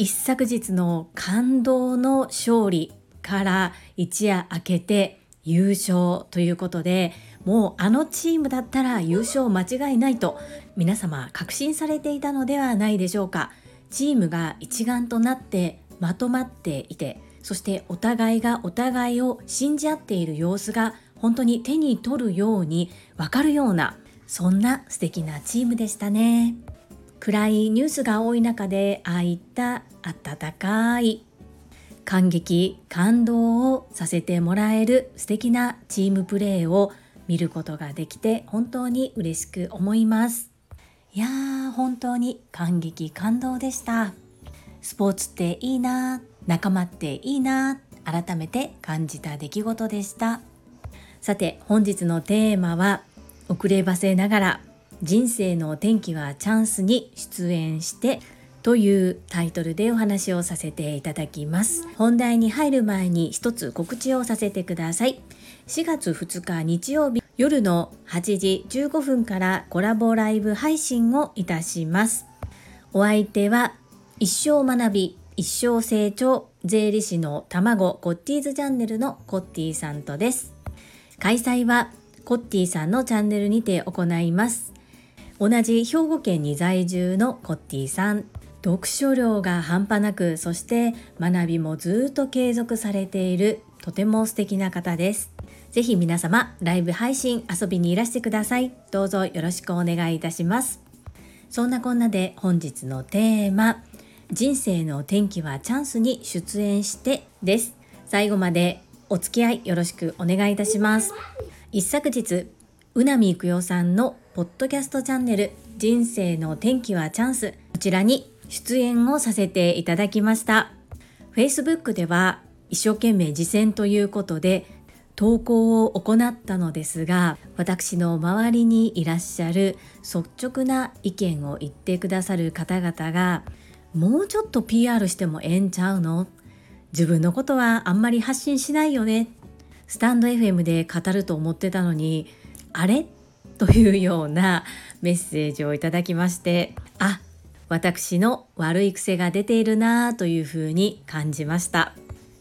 一昨日の感動の勝利から一夜明けて優勝ということでもうあのチームだったら優勝間違いないと皆様確信されていたのではないでしょうか。チームが一丸となってまとまっていてそしてお互いがお互いを信じ合っている様子が本当に手に取るようにわかるようなそんな素敵なチームでしたね。暗いニュースが多い中でああいった温かい感激感動をさせてもらえる素敵なチームプレーを見ることができて本当に嬉しく思います。いやー本当に感激感動でした。スポーツっていいな仲間っていいな改めて感じた出来事でした。さて本日のテーマは遅ればせながら人生の転機はチャンスに出演してというタイトルでお話をさせていただきます。本題に入る前に一つ告知をさせてください。4月2日日曜日夜の8時15分からコラボライブ配信をいたします。お相手は一生学び一生成長税理士の卵コッティーズチャンネルのコッティさんとです。開催はコッティさんのチャンネルにて行います。同じ兵庫県に在住のコッティさん。読書量が半端なくそして学びもずっと継続されているとても素敵な方です。ぜひ皆様ライブ配信遊びにいらしてください。どうぞよろしくお願いいたします。そんなこんなで本日のテーマ人生の転機はチャンスに出演してです。最後までお付き合いよろしくお願いいたします。一昨日うなみいくよさんのポッドキャストチャンネル人生の転機はチャンス。こちらに出演をさせていただきました。Facebook では一生懸命実践ということで投稿を行ったのですが私の周りにいらっしゃる率直な意見を言ってくださる方々がもうちょっと PR してもええんちゃうの？自分のことはあんまり発信しないよね。スタンド FM で語ると思ってたのにあれ？というようなメッセージをいただきましてあ私の悪い癖が出ているなぁというふうに感じました。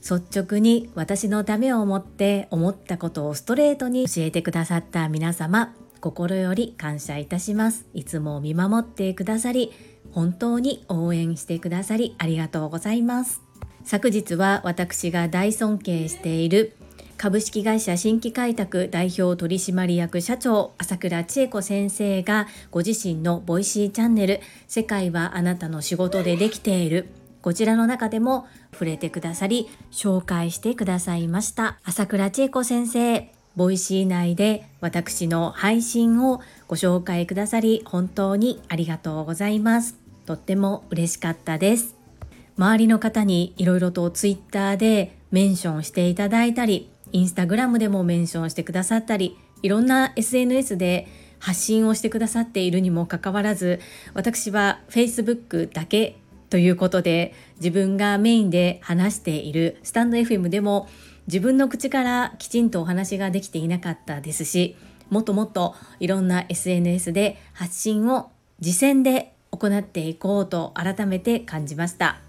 率直に私のためを思って思ったことをストレートに教えてくださった皆様心より感謝いたします。いつも見守ってくださり本当に応援してくださりありがとうございます。昨日は私が大尊敬している株式会社新規開拓代表取締役社長朝倉千恵子先生がご自身の Voicy チャンネル世界はあなたの仕事でできている。こちらの中でも触れてくださり紹介してくださいました。朝倉千恵子先生 Voicy 内で私の配信をご紹介くださり本当にありがとうございます。とっても嬉しかったです。周りの方にいろいろとツイッターでメンションしていただいたりインスタグラムでもメンションしてくださったりいろんな SNS で発信をしてくださっているにもかかわらず私は Facebook だけということで自分がメインで話しているスタンド FM でも自分の口からきちんとお話ができていなかったですしもっともっといろんな SNS で発信を実践で行っていこうと改めて感じました。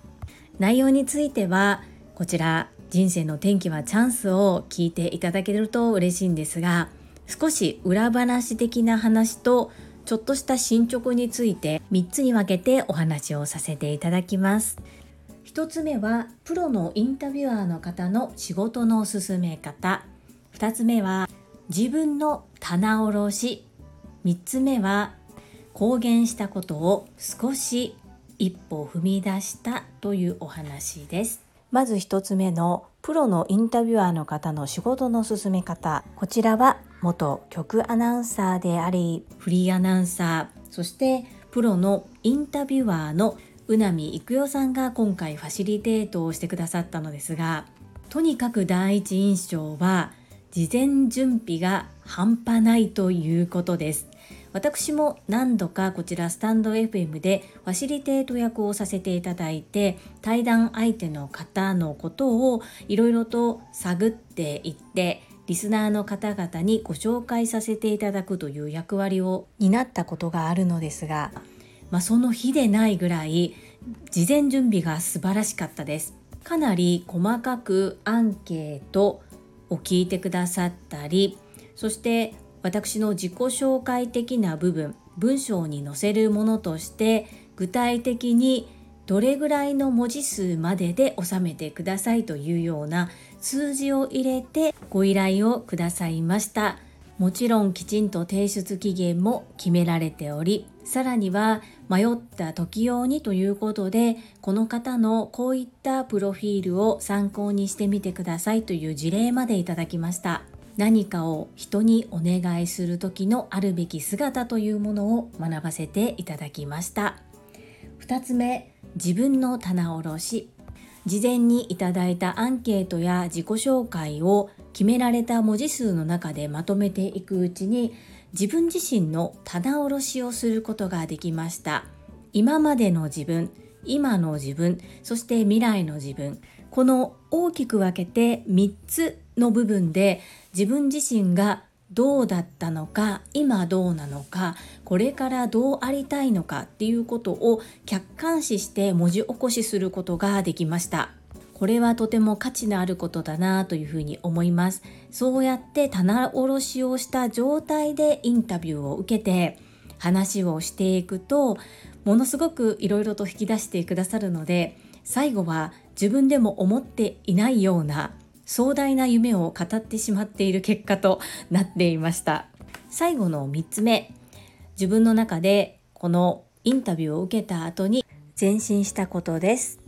内容についてはこちら。人生の転機はチャンスを聞いていただけると嬉しいんですが少し裏話的な話とちょっとした進捗について3つに分けてお話をさせていただきます。1つ目はプロのインタビュアーの方の仕事の進め方。2つ目は自分の棚卸し。3つ目は公言したことを少し一歩踏み出したというお話です。まず1つ目のプロのインタビュアーの方の仕事の進め方。こちらは元局アナウンサーであり。フリーアナウンサーそしてプロのインタビュアーの宇波育代さんが今回ファシリテートをしてくださったのですがとにかく第一印象は事前準備が半端ないということです。私も何度かこちらスタンド FM でファシリテート役をさせていただいて対談相手の方のことをいろいろと探っていってリスナーの方々にご紹介させていただくという役割を担ったことがあるのですが、まあ、その日でないぐらい事前準備が素晴らしかったです。かなり細かくアンケートを聞いてくださったりそして私の自己紹介的な部分文章に載せるものとして具体的にどれぐらいの文字数までで収めてくださいというような数字を入れてご依頼をくださいました。もちろんきちんと提出期限も決められておりさらには迷った時用にということでこの方のこういったプロフィールを参考にしてみてくださいという事例までいただきました。何かを人にお願いする時のあるべき姿というものを学ばせていただきました。2つ目自分の棚卸し。事前にいただいたアンケートや自己紹介を決められた文字数の中でまとめていくうちに自分自身の棚卸しをすることができました。今までの自分今の自分そして未来の自分。この大きく分けて3つの部分で自分自身がどうだったのか今どうなのかこれからどうありたいのかっていうことを客観視して文字起こしすることができました。これはとても価値のあることだなというふうに思います。そうやって棚卸しをした状態でインタビューを受けて話をしていくとものすごくいろいろと引き出してくださるので最後は自分でも思っていないような壮大な夢を語ってしまっている結果となっていました。最後の3つ目。自分の中でこのインタビューを受けた後に前進したことです。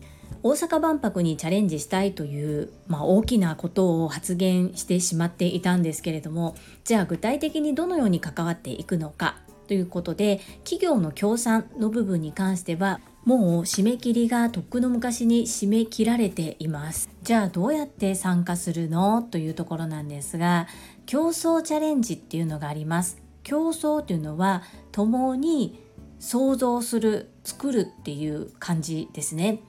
大阪万博にチャレンジしたいという、まあ、大きなことを発言してしまっていたんですけれどもじゃあ具体的にどのように関わっていくのかということで企業の協賛の部分に関してはもう締め切りがとっくの昔に締め切られています。じゃあどうやって参加するの？というところなんですが競争チャレンジっていうのがあります。競争というのは共に想像する作るっていう感じですね。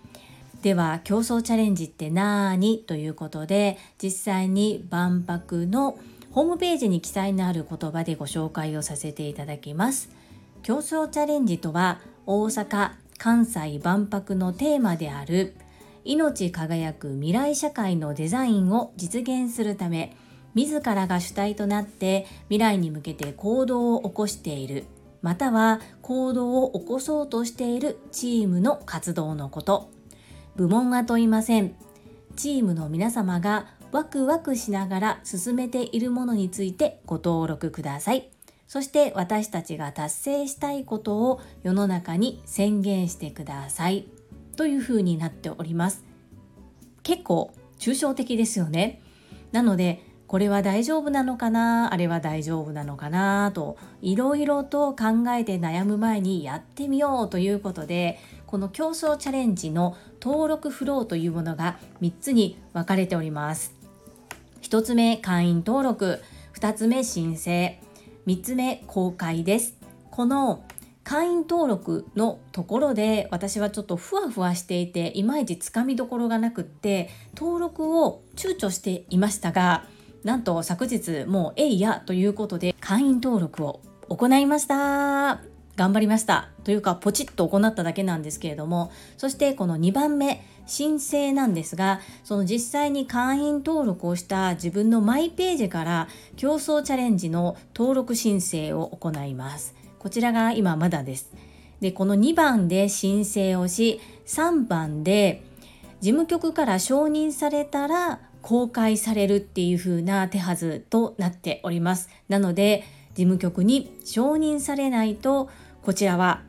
では競争チャレンジって何ということで実際に万博のホームページに記載のある言葉でご紹介をさせていただきます。競争チャレンジとは大阪関西万博のテーマである命輝く未来社会のデザインを実現するため自らが主体となって未来に向けて行動を起こしているまたは行動を起こそうとしているチームの活動のこと。部門は問いません。チームの皆様がワクワクしながら進めているものについてご登録ください。そして私たちが達成したいことを世の中に宣言してください。というふうになっております。結構抽象的ですよね。なのでこれは大丈夫なのかな？あれは大丈夫なのかな？といろいろと考えて悩む前にやってみようということでこの競争チャレンジの登録フローというものが3つに分かれております。1つ目会員登録。2つ目申請。3つ目公開です。この会員登録のところで私はちょっとふわふわしていていまいちつかみどころがなくって登録を躊躇していましたがなんと昨日もうえいやということで会員登録を行いました。頑張りました。というかポチッと行っただけなんですけれども。そしてこの2番目申請なんですがその実際に会員登録をした自分のマイページから競争チャレンジの登録申請を行います。こちらが今まだです。でこの2番で申請をし3番で事務局から承認されたら公開されるっていう風な手はずとなっております。なので事務局に承認されないとこちらは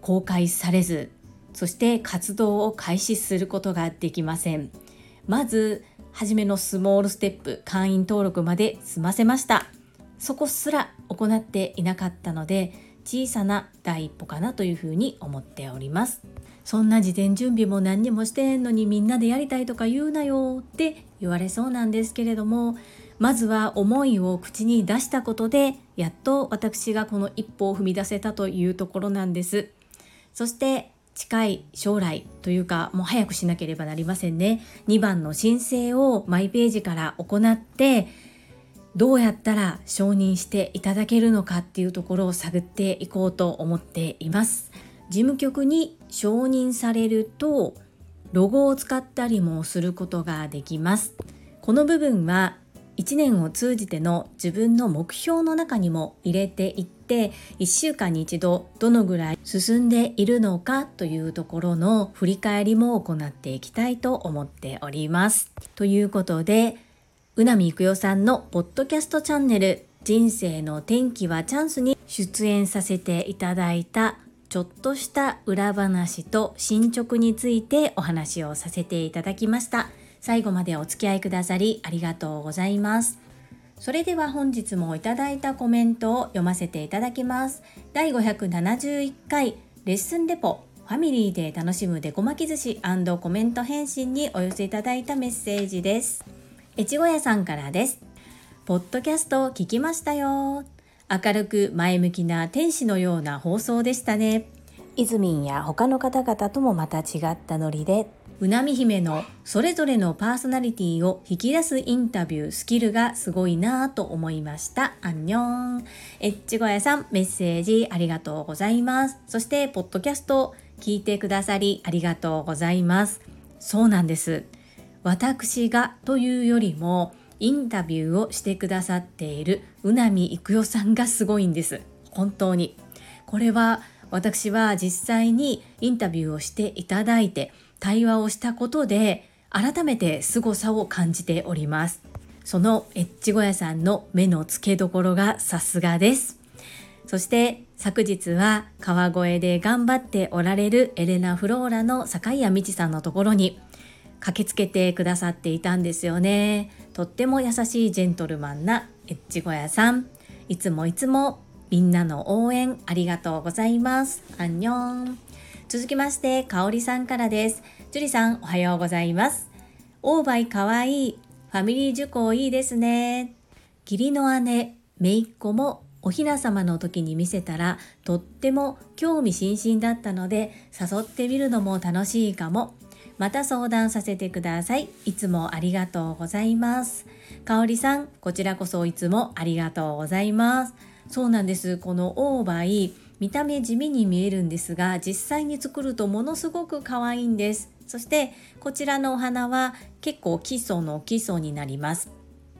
公開されずそして活動を開始することができません。まず初めのスモールステップ会員登録まで済ませました。そこすら行っていなかったので小さな第一歩かなというふうに思っております。そんな事前準備も何にもしてんのにみんなでやりたいとか言うなよって言われそうなんですけれどもまずは思いを口に出したことでやっと私がこの一歩を踏み出せたというところなんです。そして近い将来というかもう早くしなければなりませんね。2番の申請をマイページから行ってどうやったら承認していただけるのかっていうところを探っていこうと思っています。事務局に承認されるとロゴを使ったりもすることができます。この部分は1年を通じての自分の目標の中にも入れていって1週間に1度どのぐらい進んでいるのかというところの振り返りも行っていきたいと思っております。ということでうなみいくよさんのポッドキャストチャンネル人生の転機はチャンスに出演させていただいたちょっとした裏話と進捗についてお話をさせていただきました。最後までお付き合いくださりありがとうございます。それでは本日もいただいたコメントを読ませていただきます。第571回レッスンレポファミリーで楽しむデコ巻き寿司コメント返信にお寄せいただいたメッセージです。越後屋さんからです。ポッドキャスト聞きましたよ。明るく前向きな天使のような放送でしたね。イズミンや他の方々ともまた違ったノリでうなみ姫のそれぞれのパーソナリティを引き出すインタビュースキルがすごいなぁと思いました。アンニョン。エッチゴヤさんメッセージありがとうございます。そしてポッドキャスト聞いてくださりありがとうございます。そうなんです。私がというよりもインタビューをしてくださっているうなみいくよさんがすごいんです。本当に。これは私は実際にインタビューをしていただいて対話をしたことで改めて凄さを感じております。そのエッチ小屋さんの目の付けどころがさすがです。そして昨日は川越で頑張っておられるエレナ・フローラの坂井谷道さんのところに駆けつけてくださっていたんですよね。とっても優しいジェントルマンなエッチ小屋さん。いつもいつもみんなの応援ありがとうございます。アンニョン。続きまして、かおりさんからです。樹里さん、おはようございます。オーバイかわいい。ファミリー受講いいですね。義理の姉、めいっ子もおひな様の時に見せたらとっても興味津々だったので誘ってみるのも楽しいかも。また相談させてください。いつもありがとうございます。かおりさん、こちらこそいつもありがとうございます。そうなんです。このオーバイ、見た目地味に見えるんですが実際に作るとものすごく可愛いんです。そしてこちらのお花は結構基礎の基礎になります。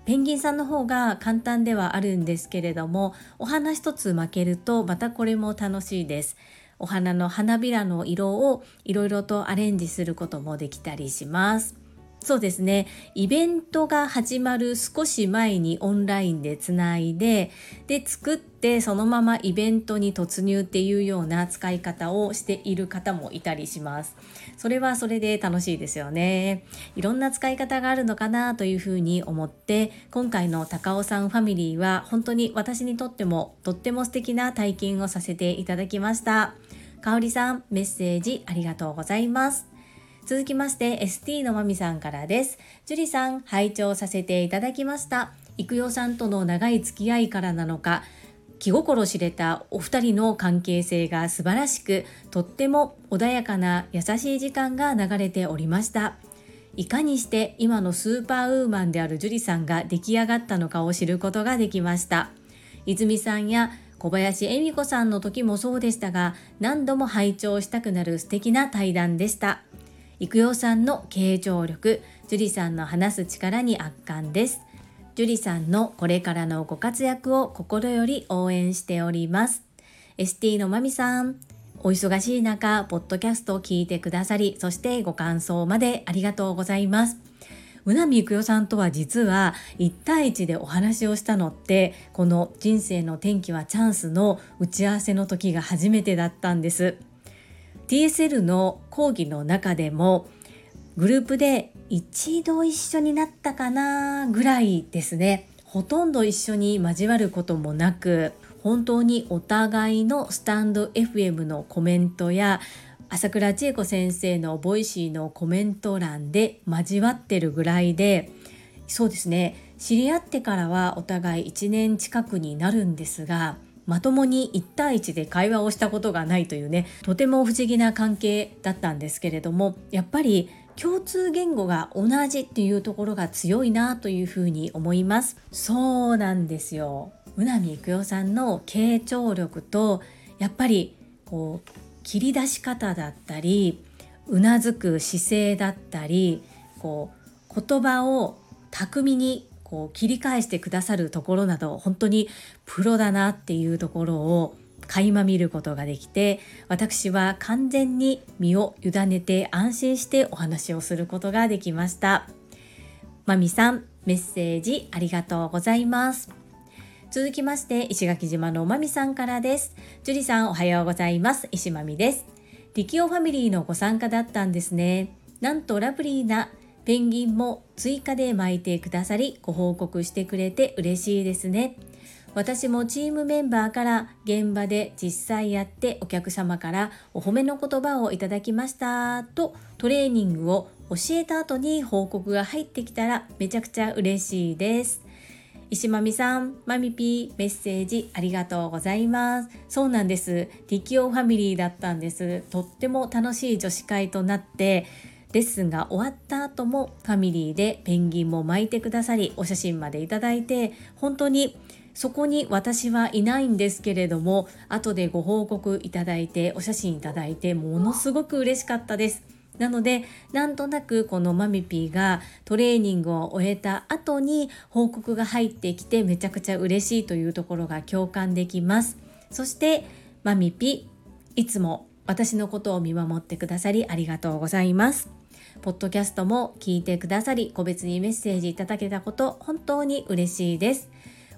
ペンギンさんの方が簡単ではあるんですけれどもお花一つ負けるとまたこれも楽しいです。お花の花びらの色をいろいろとアレンジすることもできたりします。そうですね。イベントが始まる少し前にオンラインでつないでで作ってそのままイベントに突入っていうような使い方をしている方もいたりします。それはそれで楽しいですよね。いろんな使い方があるのかなというふうに思って今回の高尾さんファミリーは本当に私にとってもとっても素敵な体験をさせていただきました。かおりさんメッセージありがとうございます。続きまして ST のまみさんからです。樹里さん、拝聴させていただきました。育代さんとの長い付き合いからなのか、気心知れたお二人の関係性が素晴らしく、とっても穏やかな優しい時間が流れておりました。いかにして今のスーパーウーマンである樹里さんが出来上がったのかを知ることができました。泉さんや小林恵美子さんの時もそうでしたが、何度も拝聴したくなる素敵な対談でした。育代さんの傾聴力、樹里さんの話す力に圧巻です。樹里さんのこれからのご活躍を心より応援しております。ST のまみさん、お忙しい中、ポッドキャストを聞いてくださり、そしてご感想までありがとうございます。うなみいくよさんとは実は1対1でお話をしたのってこの人生の転機はチャンスの打ち合わせの時が初めてだったんです。TSL の講義の中でもグループで一度一緒になったかなぐらいですね。ほとんど一緒に交わることもなく本当にお互いのスタンド FM のコメントや朝倉千恵子先生の Voicy のコメント欄で交わってるぐらいでそうですね。知り合ってからはお互い1年近くになるんですがまともに1対1で会話をしたことがないというねとても不思議な関係だったんですけれどもやっぱり共通言語が同じっていうところが強いなというふうに思います。そうなんですよ。宇波育代さんの傾聴力とやっぱりこう切り出し方だったりうなずく姿勢だったりこう言葉を巧みにこう切り返してくださるところなど本当にプロだなっていうところを垣間見ることができて私は完全に身を委ねて安心してお話をすることができました。まみさんメッセージありがとうございます。続きまして石垣島のまみさんからです。樹里さんおはようございます。石まみです。力オファミリーのご参加だったんですね。なんとラブリーなペンギンも追加で巻いてくださりご報告してくれて嬉しいですね私もチームメンバーから現場で実際やってお客様からお褒めの言葉をいただきましたとトレーニングを教えた後に報告が入ってきたらめちゃくちゃ嬉しいです石まみさん、まみぴー、メッセージありがとうございます。そうなんです。リキオファミリーだったんです。とっても楽しい女子会となって、レッスンが終わった後もファミリーでペンギンも巻いてくださり、お写真までいただいて、本当にそこに私はいないんですけれども後でご報告いただいてお写真いただいてものすごく嬉しかったです。なのでなんとなくこのマミピーがトレーニングを終えた後に報告が入ってきてめちゃくちゃ嬉しいというところが共感できます。そしてマミピいつも私のことを見守ってくださりありがとうございます。ポッドキャストも聞いてくださり個別にメッセージいただけたこと本当に嬉しいです。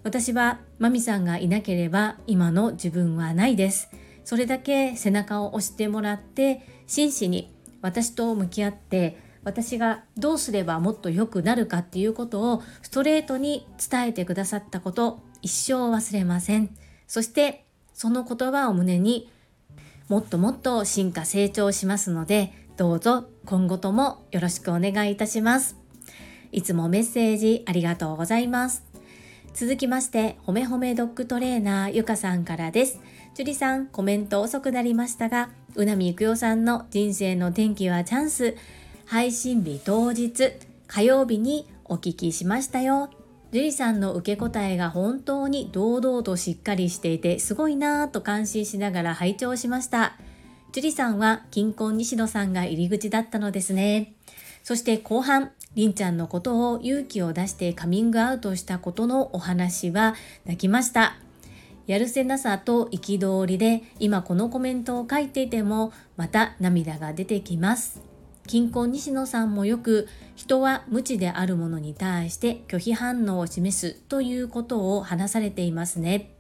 私はマミさんがいなければ今の自分はないです。それだけ背中を押してもらって真摯に私と向き合って私がどうすればもっと良くなるかっていうことをストレートに伝えてくださったこと一生忘れません。そしてその言葉を胸にもっともっと進化成長しますのでどうぞ今後ともよろしくお願いいたしますいつもメッセージありがとうございます続きまして、ほめほめドッグトレーナーゆかさんからです。樹里さん、コメント遅くなりましたが、うなみゆくよさんの人生の転機はチャンス、配信日当日、火曜日にお聞きしましたよ。樹里さんの受け答えが本当に堂々としっかりしていて、すごいなぁと感心しながら拝聴しました。樹里さんは金婚西野さんが入り口だったのですね。そして後半、りんちゃんのことを勇気を出してカミングアウトしたことのお話は泣きました。やるせなさと憤りで今このコメントを書いていてもまた涙が出てきます。金婚西野さんもよく人は無知であるものに対して拒否反応を示すということを話されていますね。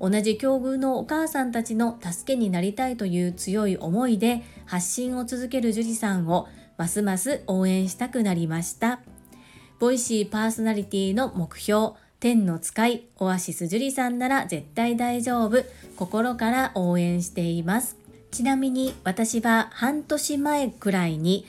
同じ境遇のお母さんたちの助けになりたいという強い思いで発信を続ける樹里さんをますます応援したくなりました。ボイシーパーソナリティの目標、天の使い、オアシス樹里さんなら絶対大丈夫、心から応援しています。ちなみに私は半年前くらいに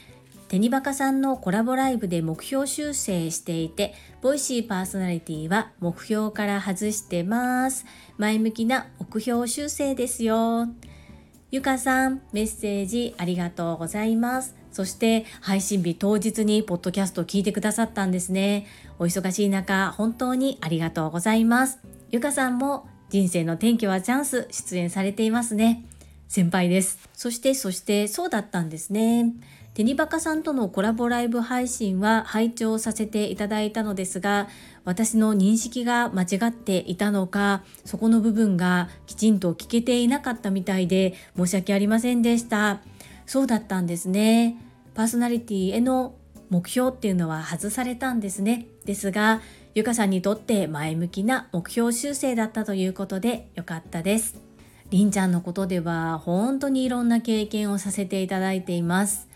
テニバカさんのコラボライブで目標修正していて、ボイシーパーソナリティは目標から外してます。前向きな目標修正ですよ。ゆかさん、メッセージありがとうございます。そして配信日当日にポッドキャストを聞いてくださったんですね。お忙しい中、本当にありがとうございます。ゆかさんも人生の転機はチャンス出演されていますね。先輩です。そして、そしてそうだったんですね。テニバカさんとのコラボライブ配信は拝聴させていただいたのですが、私の認識が間違っていたのか、そこの部分がきちんと聞けていなかったみたいで申し訳ありませんでした。そうだったんですね。パーソナリティへの目標っていうのは外されたんですね。ですが、ゆかさんにとって前向きな目標修正だったということでよかったです。りんちゃんのことでは本当にいろんな経験をさせていただいています。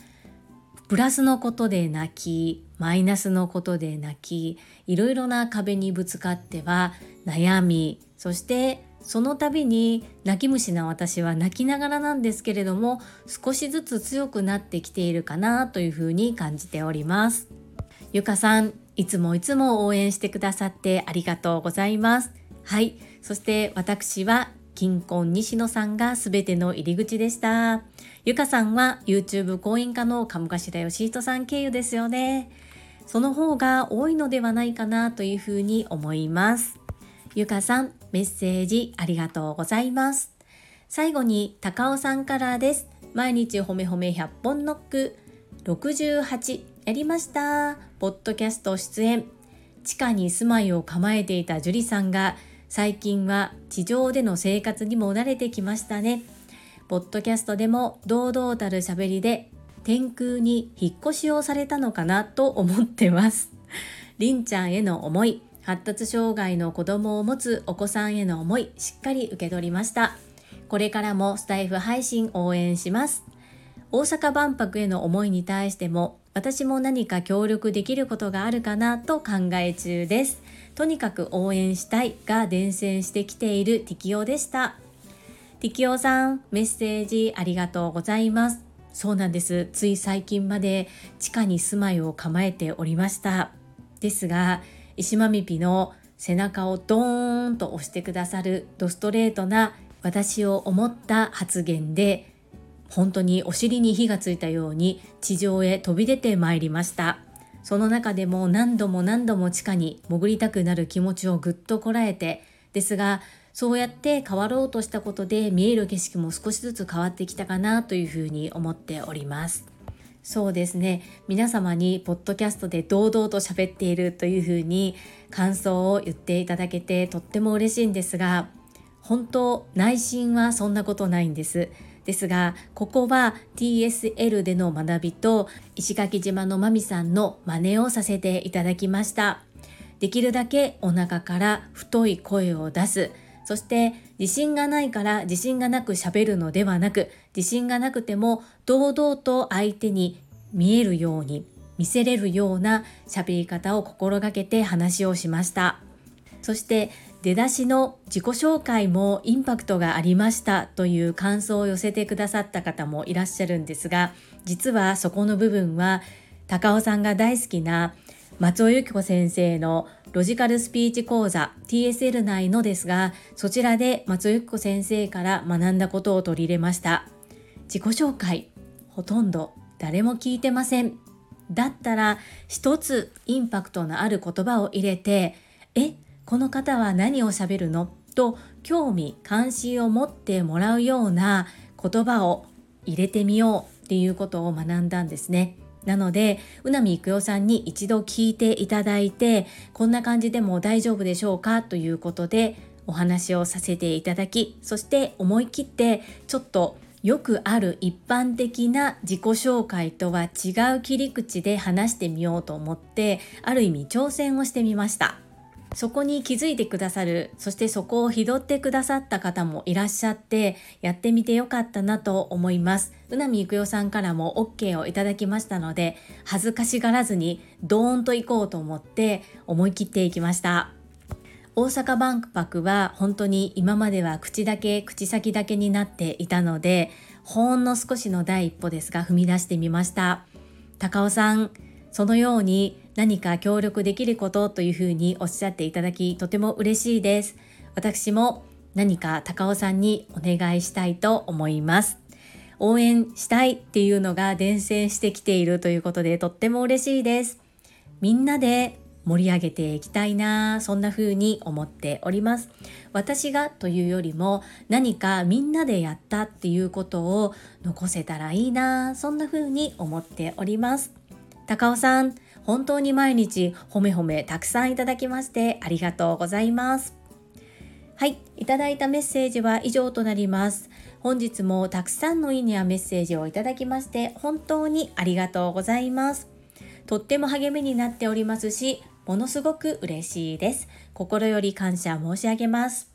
プラスのことで泣き、マイナスのことで泣き、いろいろな壁にぶつかっては悩み、そしてその度に泣き虫な私は泣きながらなんですけれども少しずつ強くなってきているかなというふうに感じております。ゆかさんいつもいつも応援してくださってありがとうございます。はい。そして私は金婚西野さんが全ての入り口でしたゆかさんは YouTube 講演家の鴨頭義人さん経由ですよねその方が多いのではないかなというふうに思いますゆかさん、メッセージありがとうございます。最後に高尾さんからです。毎日ほめほめ100本ノック68やりました。ポッドキャスト出演。地下に住まいを構えていた樹里さんが最近は地上での生活にも慣れてきましたね。ポッドキャストでも堂々たる喋りで天空に引っ越しをされたのかなと思ってます。りんちゃんへの思い、発達障害の子供を持つお子さんへの思いしっかり受け取りましたこれからもスタイフ配信応援します大阪万博への思いに対しても私も何か協力できることがあるかなと考え中ですとにかく応援したいが伝染してきている適用でした。適応さんメッセージありがとうございます。そうなんです。つい最近まで地下に住まいを構えておりました。ですが石間みぴの背中をドーンと押してくださるドストレートな私を思った発言で本当にお尻に火がついたように地上へ飛び出てまいりました。その中でも何度も何度も地下に潜りたくなる気持ちをぐっとこらえてですがそうやって変わろうとしたことで見える景色も少しずつ変わってきたかなというふうに思っております。そうですね。皆様にポッドキャストで堂々と喋っているというふうに感想を言っていただけてとっても嬉しいんですが本当内心はそんなことないんです。ですがここは TSL での学びと石垣島のまみさんの真似をさせていただきました。できるだけお腹から太い声を出す。そして自信がないから自信がなく喋るのではなく自信がなくても堂々と相手に見えるように見せれるような喋り方を心がけて話をしました。そして出だしの自己紹介もインパクトがありましたという感想を寄せてくださった方もいらっしゃるんですが実はそこの部分は高尾さんが大好きな松尾由紀子先生のロジカルスピーチ講座 TSL 内のですがそちらで松尾由紀子先生から学んだことを取り入れました。自己紹介ほとんど誰も聞いてません。だったら一つインパクトのある言葉を入れてえこの方は何をしゃべるの？と興味関心を持ってもらうような言葉を入れてみようっていうことを学んだんですね。なので、うなみいくよさんに一度聞いていただいて、こんな感じでも大丈夫でしょうかということでお話をさせていただき、そして思い切ってちょっとよくある一般的な自己紹介とは違う切り口で話してみようと思って、ある意味挑戦をしてみました。そこに気づいてくださる、そしてそこを拾ってくださった方もいらっしゃって、やってみてよかったなと思います。うなみいくよさんからも OK をいただきましたので、恥ずかしがらずにドーンと行こうと思って思い切っていきました。大阪万博は本当に今までは口だけ口先だけになっていたのでほんの少しの第一歩ですが踏み出してみました高尾さんそのように何か協力できることというふうにおっしゃっていただきとても嬉しいです。私も何か高尾さんにお願いしたいと思います。応援したいっていうのが伝染してきているということでとっても嬉しいです。みんなで盛り上げていきたいなそんな風に思っております私がというよりも何かみんなでやったっていうことを残せたらいいなそんな風に思っております高尾さん、本当に毎日褒め褒めたくさんいただきましてありがとうございます。はい、いただいたメッセージは以上となります。本日もたくさんのいいねやメッセージをいただきまして本当にありがとうございます。とっても励みになっておりますし、ものすごく嬉しいです。心より感謝申し上げます。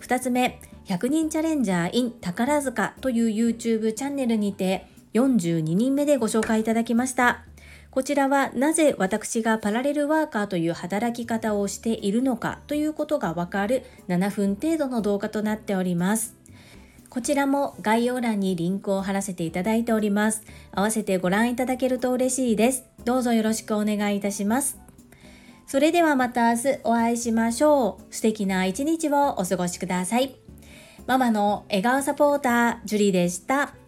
2つ目、100人チャレンジャー in 宝塚という YouTube チャンネルにて42人目でご紹介いただきました。こちらはなぜ私がパラレルワーカーという働き方をしているのかということがわかる7分程度の動画となっております。こちらも概要欄にリンクを貼らせていただいております。合わせてご覧いただけると嬉しいです。どうぞよろしくお願いいたします。それではまた明日お会いしましょう。素敵な一日をお過ごしください。ママの笑顔サポーター、ジュリでした。